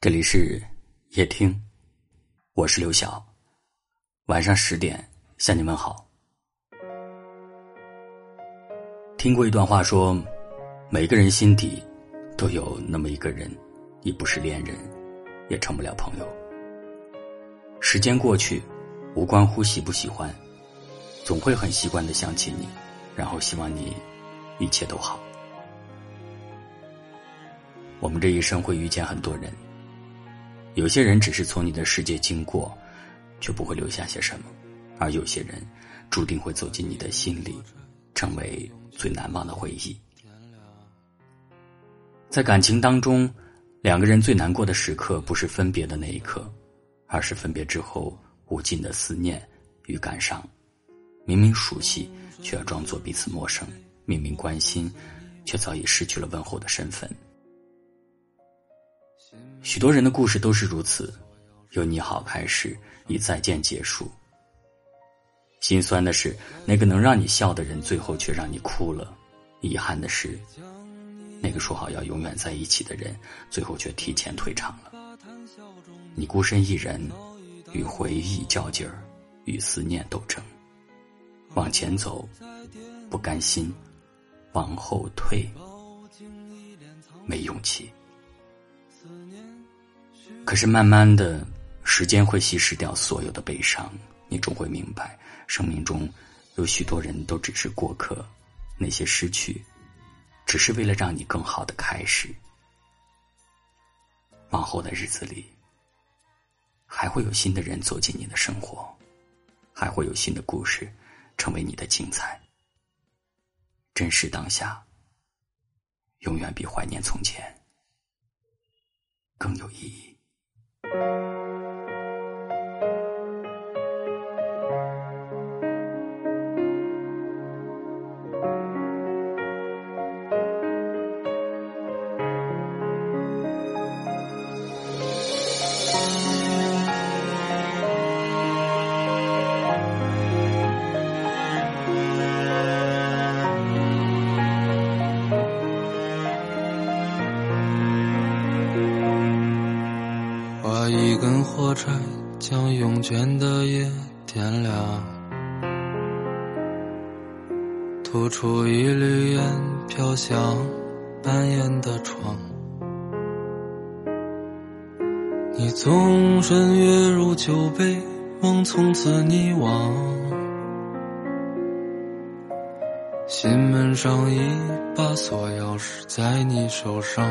这里是夜听，我是刘晓。晚上十点向你们好。听过一段话，说每个人心底都有那么一个人，你不是恋人，也成不了朋友。时间过去，无关乎喜不喜欢，总会很习惯的想起你，然后希望你一切都好。我们这一生会遇见很多人。有些人只是从你的世界经过，却不会留下些什么；而有些人，注定会走进你的心里，成为最难忘的回忆。在感情当中，两个人最难过的时刻，不是分别的那一刻，而是分别之后无尽的思念与感伤。明明熟悉，却要装作彼此陌生；明明关心，却早已失去了问候的身份。许多人的故事都是如此，由你好开始，以再见结束。心酸的是，那个能让你笑的人，最后却让你哭了；遗憾的是，那个说好要永远在一起的人，最后却提前退场了。你孤身一人，与回忆较劲儿，与思念斗争，往前走，不甘心；往后退，没勇气。可是慢慢的，时间会稀释掉所有的悲伤，你终会明白，生命中有许多人都只是过客，那些失去，只是为了让你更好的开始。往后的日子里，还会有新的人走进你的生活，还会有新的故事成为你的精彩。珍视当下，永远比怀念从前更有意义。一根火柴将慵倦的夜点亮，吐出一缕烟飘向半掩的窗。你纵身跃入酒杯，梦从此溺亡。心门上一把锁钥匙在你手上。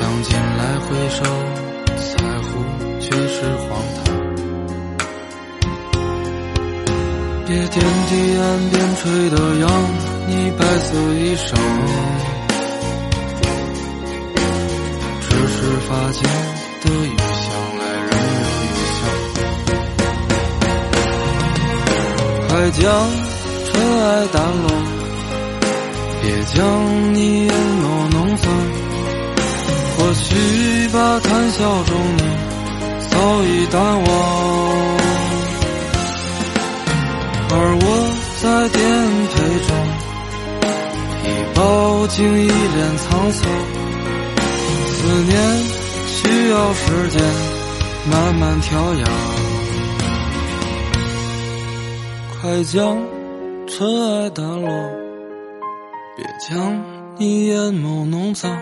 想起来回首，在乎却是荒唐。别天地岸边吹的扬你白色衣裳，只是发间的雨香来人有余香。快将尘埃掸落，别将你眼眸弄脏。去吧谈笑中你早已淡忘，而我在颠沛中已饱经一脸沧桑。思念需要时间慢慢调养。快将尘埃掸落，别将你眼眸弄脏。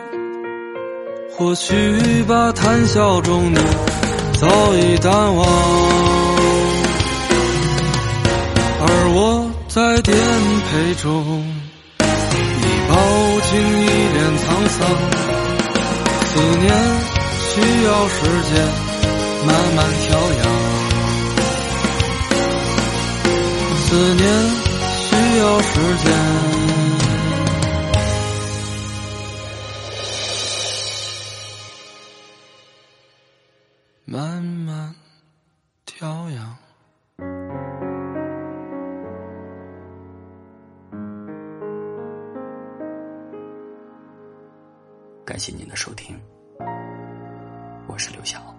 或许吧，谈笑中你早已淡忘，而我在颠沛中，已饱经一脸沧桑。思念需要时间慢慢调养，思念需要时间。慢慢调养。感谢您的收听，我是刘晓。